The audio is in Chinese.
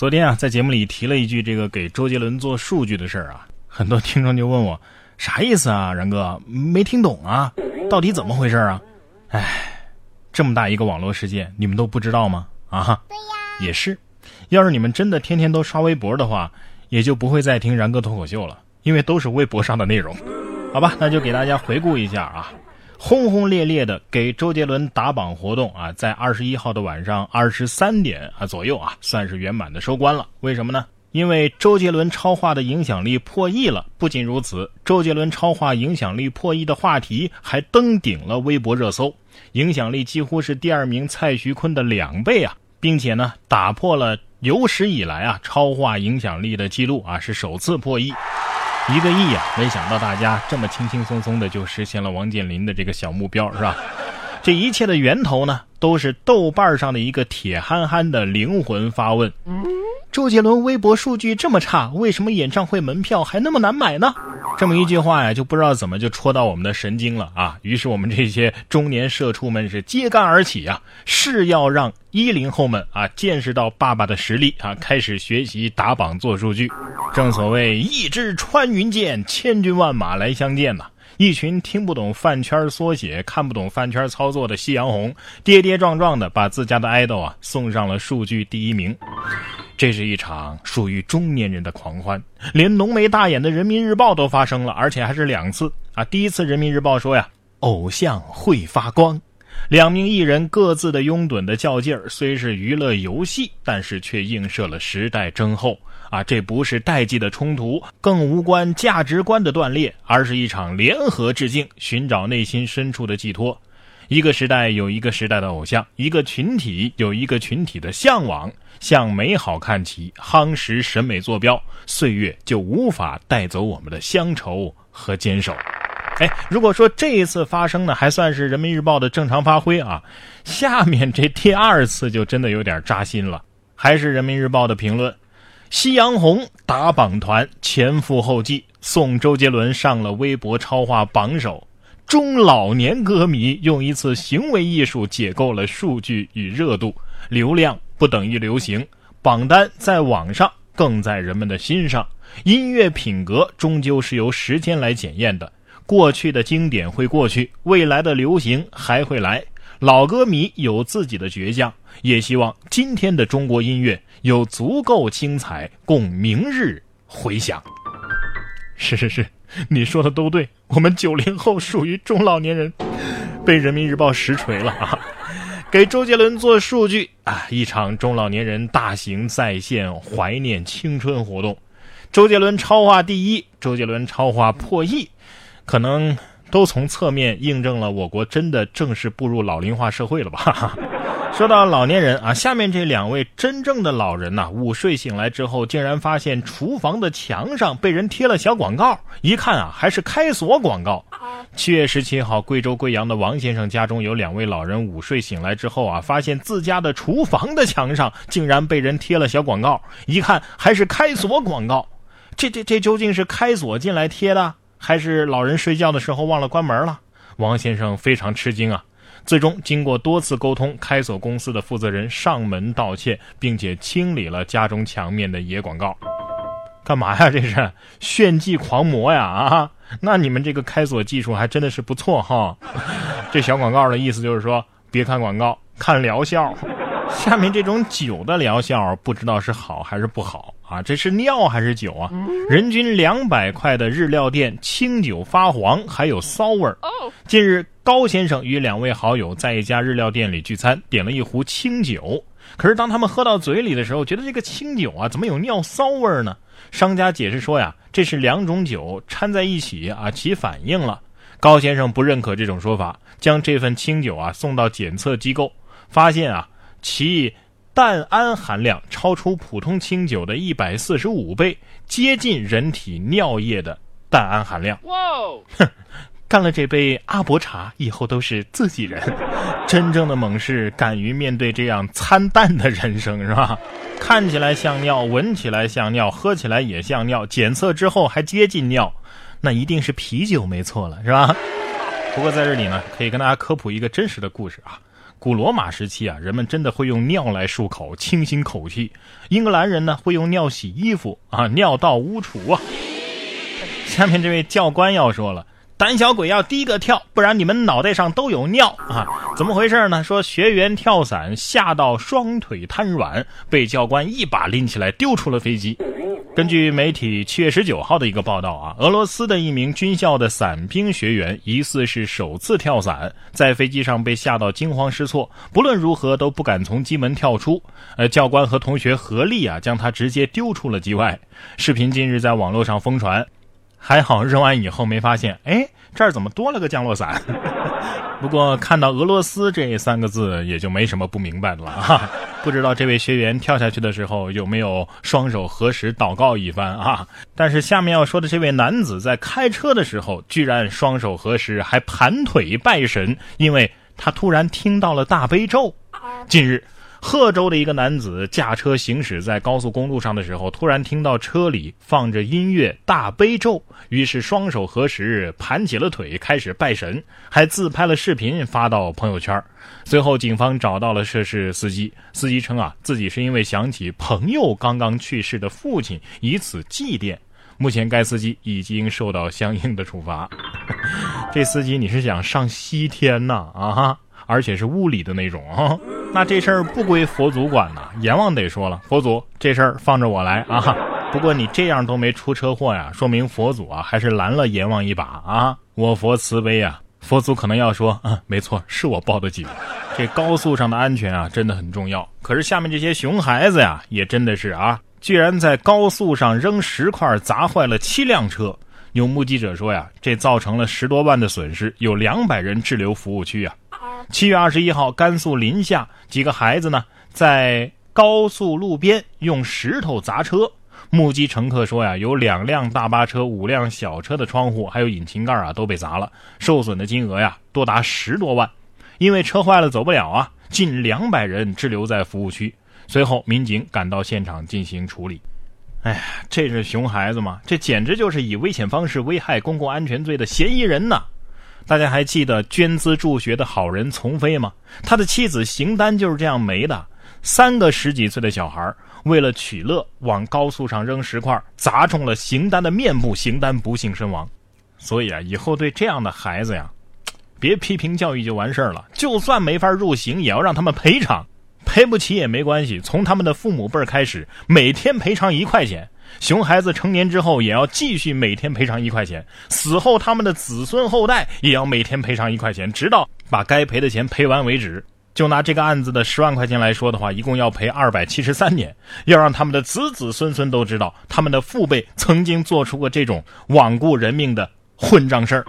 昨天啊，在节目里提了一句这个给周杰伦做数据的事儿啊，很多听众就问我啥意思啊，然哥没听懂啊，到底怎么回事啊？哎，这么大一个网络世界，你们都不知道吗？啊，对呀，也是，要是你们真的天天都刷微博的话，也就不会再听然哥脱口秀了，因为都是微博上的内容。好吧，那就给大家回顾一下啊。轰轰烈烈的给周杰伦打榜活动啊，在二十一号的晚上二十三点啊左右啊，算是圆满的收官了。为什么呢？因为周杰伦超话的影响力破亿了。不仅如此，周杰伦超话影响力破亿的话题还登顶了微博热搜，影响力几乎是第二名蔡徐坤的两倍啊，并且呢，打破了有史以来啊超话影响力的记录啊，是首次破亿。一个亿啊！没想到大家这么轻轻松松的就实现了王健林的这个小目标，是吧？这一切的源头呢，都是豆瓣上的一个铁憨憨的灵魂发问：周杰伦微博数据这么差，为什么演唱会门票还那么难买呢？这么一句话呀，就不知道怎么就戳到我们的神经了啊！于是我们这些中年社畜们是揭竿而起啊，是要让一零后们啊见识到爸爸的实力啊，开始学习打榜做数据。正所谓一支穿云箭，千军万马来相见呐！一群听不懂饭圈缩写、看不懂饭圈操作的夕阳红，跌跌撞撞的把自家的爱豆啊送上了数据第一名。这是一场属于中年人的狂欢，连浓眉大眼的人民日报都发声了，而且还是两次啊！第一次人民日报说呀，偶像会发光，两名艺人各自的拥趸的较劲儿，虽是娱乐游戏，但是却映射了时代征候啊！这不是代际的冲突，更无关价值观的断裂，而是一场联合致敬，寻找内心深处的寄托。一个时代有一个时代的偶像，一个群体有一个群体的向往。向美好看齐，夯实审美坐标，岁月就无法带走我们的乡愁和坚守。哎，如果说这一次发生呢，还算是人民日报的正常发挥啊，下面这第二次就真的有点扎心了。还是人民日报的评论：夕阳红打榜团前赴后继，送周杰伦上了微博超话榜首。中老年歌迷用一次行为艺术解构了数据与热度，流量不等于流行，榜单在网上更在人们的心上。音乐品格终究是由时间来检验的，过去的经典会过去，未来的流行还会来。老歌迷有自己的倔强，也希望今天的中国音乐有足够精彩，供明日回想。是是是。你说的都对，我们九零后属于中老年人，被人民日报实锤了啊！给周杰伦做数据啊，一场中老年人大型在线怀念青春活动，周杰伦超话第一，周杰伦超话破亿，可能都从侧面印证了我国真的正式步入老龄化社会了吧？说到老年人啊，下面这两位真正的老人呐，午睡醒来之后，竟然发现厨房的墙上被人贴了小广告，一看啊，还是开锁广告。七月十七号，贵州贵阳的王先生家中有两位老人午睡醒来之后啊，发现自家的厨房的墙上竟然被人贴了小广告，一看还是开锁广告。这这这究竟是开锁进来贴的，还是老人睡觉的时候忘了关门了？王先生非常吃惊啊。最终，经过多次沟通，开锁公司的负责人上门道歉，并且清理了家中墙面的野广告。干嘛呀？这是炫技狂魔呀！啊，那你们这个开锁技术还真的是不错哈。这小广告的意思就是说，别看广告，看疗效。下面这种酒的疗效，不知道是好还是不好啊？这是尿还是酒啊？人均两百块的日料店，清酒发黄，还有骚味儿。近日。高先生与两位好友在一家日料店里聚餐，点了一壶清酒。可是当他们喝到嘴里的时候，觉得这个清酒啊，怎么有尿骚味儿呢？商家解释说呀，这是两种酒掺在一起啊，起反应了。高先生不认可这种说法，将这份清酒啊送到检测机构，发现啊，其氮氨含量超出普通清酒的一百四十五倍，接近人体尿液的氮氨含量。哇，哼。干了这杯阿伯茶以后都是自己人，真正的猛士敢于面对这样参淡的人生是吧？看起来像尿，闻起来像尿，喝起来也像尿，检测之后还接近尿，那一定是啤酒没错了是吧？不过在这里呢，可以跟大家科普一个真实的故事啊。古罗马时期啊，人们真的会用尿来漱口，清新口气。英格兰人呢，会用尿洗衣服啊，尿道污除啊。下面这位教官要说了，胆小鬼要第一个跳，不然你们脑袋上都有尿啊！怎么回事呢？说学员跳伞吓到双腿瘫软，被教官一把拎起来丢出了飞机。根据媒体七月十九号的一个报道啊，俄罗斯的一名军校的伞兵学员疑似是首次跳伞，在飞机上被吓到惊慌失措，不论如何都不敢从机门跳出。呃，教官和同学合力啊，将他直接丢出了机外。视频近日在网络上疯传。还好扔完以后没发现，哎，这儿怎么多了个降落伞？不过看到俄罗斯这三个字，也就没什么不明白的了啊。不知道这位学员跳下去的时候有没有双手合十祷告一番啊？但是下面要说的这位男子在开车的时候，居然双手合十，还盘腿拜神，因为他突然听到了大悲咒。近日。贺州的一个男子驾车行驶在高速公路上的时候，突然听到车里放着音乐《大悲咒》，于是双手合十，盘起了腿，开始拜神，还自拍了视频发到朋友圈。随后，警方找到了涉事司机，司机称啊，自己是因为想起朋友刚刚去世的父亲，以此祭奠。目前，该司机已经受到相应的处罚。这司机，你是想上西天呐？啊哈！而且是物理的那种啊，那这事儿不归佛祖管呐。阎王得说了，佛祖这事儿放着我来啊。不过你这样都没出车祸呀，说明佛祖啊还是拦了阎王一把啊。我佛慈悲啊，佛祖可能要说啊，没错，是我报的警。这高速上的安全啊，真的很重要。可是下面这些熊孩子呀，也真的是啊，居然在高速上扔石块，砸坏了七辆车。有目击者说呀，这造成了十多万的损失，有两百人滞留服务区啊。七月二十一号，甘肃临夏几个孩子呢，在高速路边用石头砸车。目击乘客说呀，有两辆大巴车、五辆小车的窗户还有引擎盖啊都被砸了，受损的金额呀多达十多万。因为车坏了走不了啊，近两百人滞留在服务区。随后，民警赶到现场进行处理。哎呀，这是熊孩子吗？这简直就是以危险方式危害公共安全罪的嫌疑人呐！大家还记得捐资助学的好人丛飞吗？他的妻子邢丹就是这样没的。三个十几岁的小孩为了取乐，往高速上扔石块，砸中了邢丹的面部，邢丹不幸身亡。所以啊，以后对这样的孩子呀，别批评教育就完事儿了。就算没法入刑，也要让他们赔偿。赔不起也没关系，从他们的父母辈开始，每天赔偿一块钱。熊孩子成年之后也要继续每天赔偿一块钱，死后他们的子孙后代也要每天赔偿一块钱，直到把该赔的钱赔完为止。就拿这个案子的十万块钱来说的话，一共要赔二百七十三年，要让他们的子子孙孙都知道，他们的父辈曾经做出过这种罔顾人命的混账事儿。